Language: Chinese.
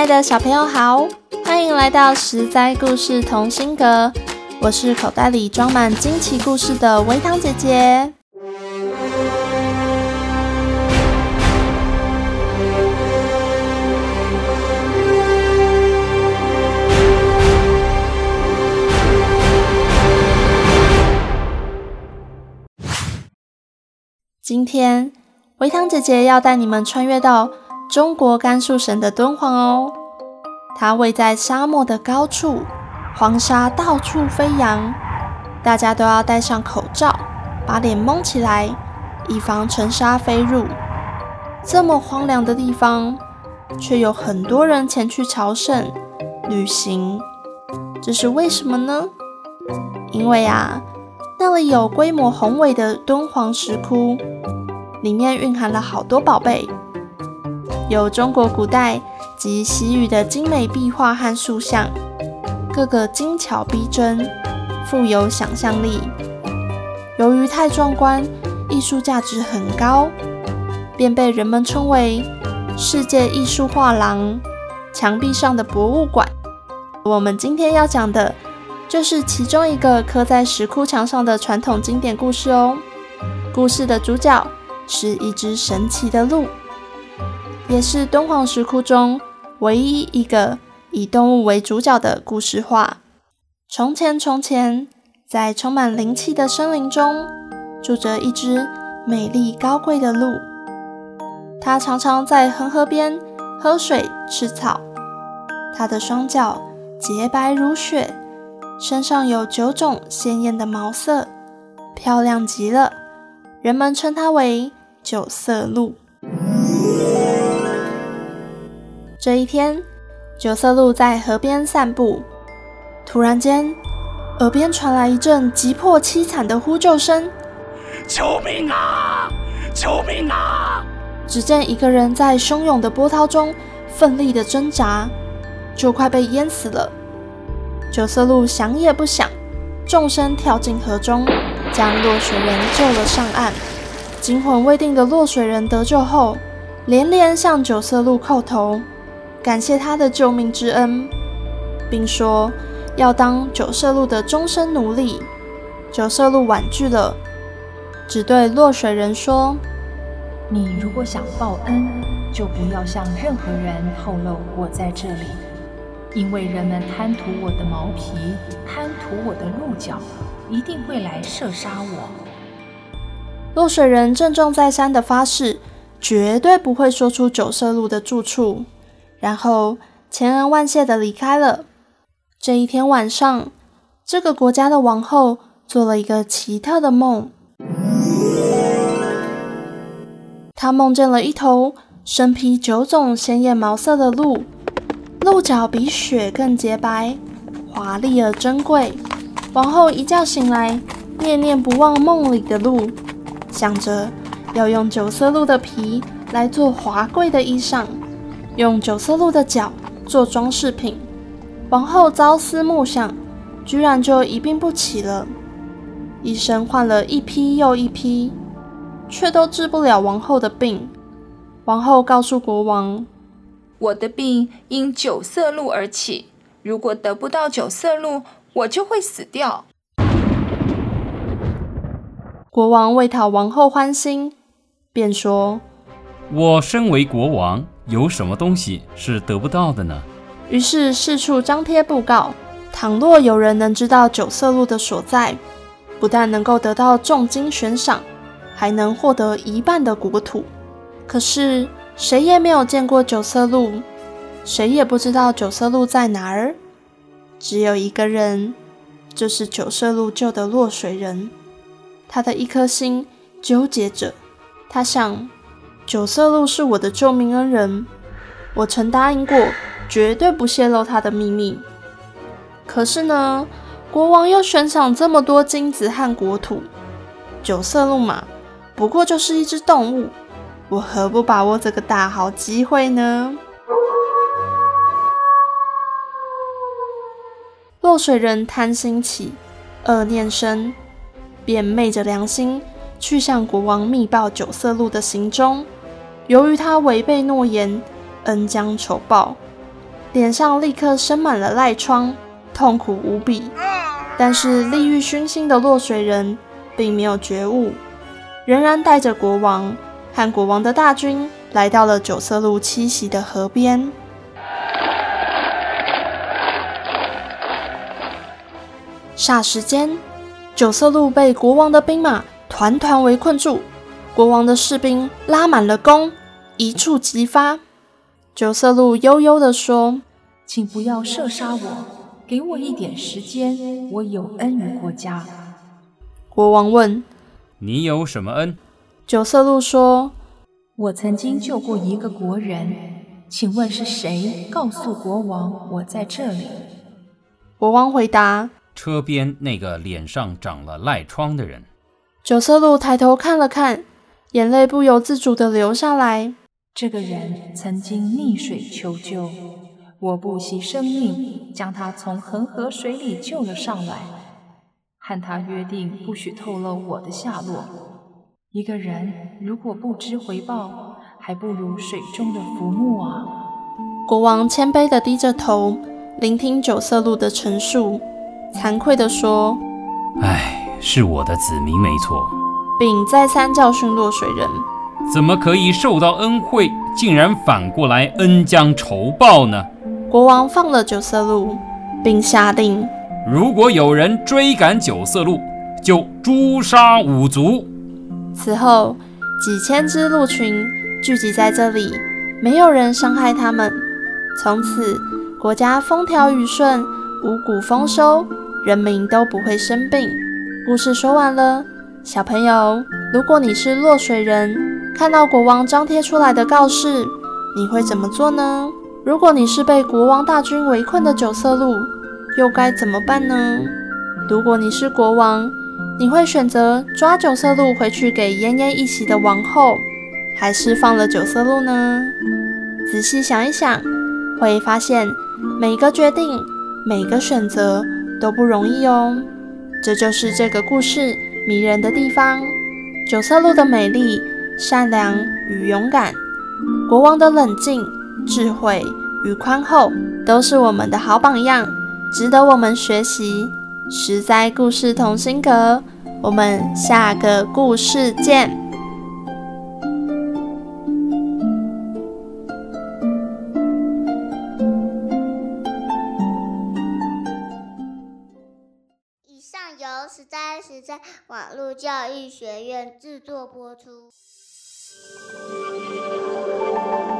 爱的小朋友好，欢迎来到十灾故事同心阁。我是口袋里装满惊奇故事的维糖姐姐。今天，维糖姐姐要带你们穿越到中国甘肃省的敦煌哦。它位在沙漠的高处。黄沙到处飞扬，大家都要戴上口罩，把脸蒙起来，以防尘沙飞入。这么荒凉的地方，却有很多人前去朝圣、旅行，这是为什么呢？因为啊，那里有规模宏伟的敦煌石窟，里面蕴含了好多宝贝，有中国古代及西域的精美壁画和塑像。个个精巧逼真，富有想象力。由于太壮观，艺术价值很高，便被人们称为“世界艺术画廊”、“墙壁上的博物馆”。我们今天要讲的，就是其中一个刻在石窟墙上的传统经典故事哦。故事的主角是一只神奇的鹿，也是敦煌石窟中唯一一个。以动物为主角的故事画。从前，从前，在充满灵气的森林中，住着一只美丽高贵的鹿。它常常在恒河边喝水、吃草。它的双脚洁白如雪，身上有九种鲜艳的毛色，漂亮极了。人们称它为九色鹿。这一天，九色鹿在河边散步，突然间，耳边传来一阵急迫凄惨的呼救声：“救命啊！救命啊！”只见一个人在汹涌的波涛中奋力的挣扎，就快被淹死了。九色鹿想也不想，纵身跳进河中，将落水人救了上岸。惊魂未定的落水人得救后，连连向九色鹿叩头。感谢他的救命之恩，并说要当九色鹿的终身奴隶。九色鹿婉拒了，只对落水人说：“你如果想报恩，就不要向任何人透露我在这里，因为人们贪图我的毛皮，贪图我的鹿角，一定会来射杀我。”落水人郑重再三的发誓，绝对不会说出九色鹿的住处。然后千恩万谢地离开了。这一天晚上，这个国家的王后做了一个奇特的梦。她梦见了一头身披九种鲜艳毛色的鹿，鹿角比雪更洁白，华丽而珍贵。王后一觉醒来，念念不忘梦里的鹿，想着要用九色鹿的皮来做华贵的衣裳。用九色鹿的角做装饰品，王后朝思暮想，居然就一病不起了。医生换了一批又一批，却都治不了王后的病。王后告诉国王：“我的病因九色鹿而起，如果得不到九色鹿，我就会死掉。”国王为讨王后欢心，便说：“我身为国王。”有什么东西是得不到的呢？于是四处张贴布告，倘若有人能知道九色鹿的所在，不但能够得到重金悬赏，还能获得一半的国土。可是谁也没有见过九色鹿，谁也不知道九色鹿在哪儿。只有一个人，就是九色鹿救的落水人。他的一颗心纠结着，他想。九色鹿是我的救命恩人，我曾答应过，绝对不泄露他的秘密。可是呢，国王又悬赏这么多金子和国土，九色鹿嘛，不过就是一只动物，我何不把握这个大好机会呢？落水人贪心起，恶念生，便昧着良心去向国王密报九色鹿的行踪。由于他违背诺言，恩将仇报，脸上立刻生满了赖疮，痛苦无比。但是利欲熏心的落水人并没有觉悟，仍然带着国王和国王的大军来到了九色鹿栖息的河边。霎时间，九色鹿被国王的兵马团团围困住，国王的士兵拉满了弓，一触即发。九色鹿悠悠地说：“请不要射杀我，给我一点时间，我有恩于国家。”国王问：“你有什么恩？”九色鹿说：“我曾经救过一个国人，请问是谁？告诉国王，我在这里。”国王回答。车边那个脸上长了癞疮的人，九色鹿抬头看了看，眼泪不由自主地流下来。这个人曾经溺水求救，我不惜生命将他从恒河水里救了上来，和他约定不许透露我的下落。一个人如果不知回报，还不如水中的浮木啊！国王谦卑地低着头，聆听九色鹿的陈述。惭愧地说：“唉，是我的子民没错。”并再三教训落水人：“怎么可以受到恩惠，竟然反过来恩将仇报呢？”国王放了九色鹿，并下令：“如果有人追赶九色鹿，就诛杀五族。”此后，几千只鹿群聚集在这里，没有人伤害他们。从此，国家风调雨顺，五谷丰收。人民都不会生病。故事说完了，小朋友，如果你是落水人，看到国王张贴出来的告示，你会怎么做呢？如果你是被国王大军围困的九色鹿，又该怎么办呢？如果你是国王，你会选择抓九色鹿回去给奄奄一息的王后，还是放了九色鹿呢？仔细想一想，会发现每个决定，每个选择。都不容易哦，这就是这个故事迷人的地方。九色鹿的美丽、善良与勇敢，国王的冷静、智慧与宽厚，都是我们的好榜样，值得我们学习。实在故事同心阁，我们下个故事见。以上由实在实在网络教育学院制作播出。Thank you.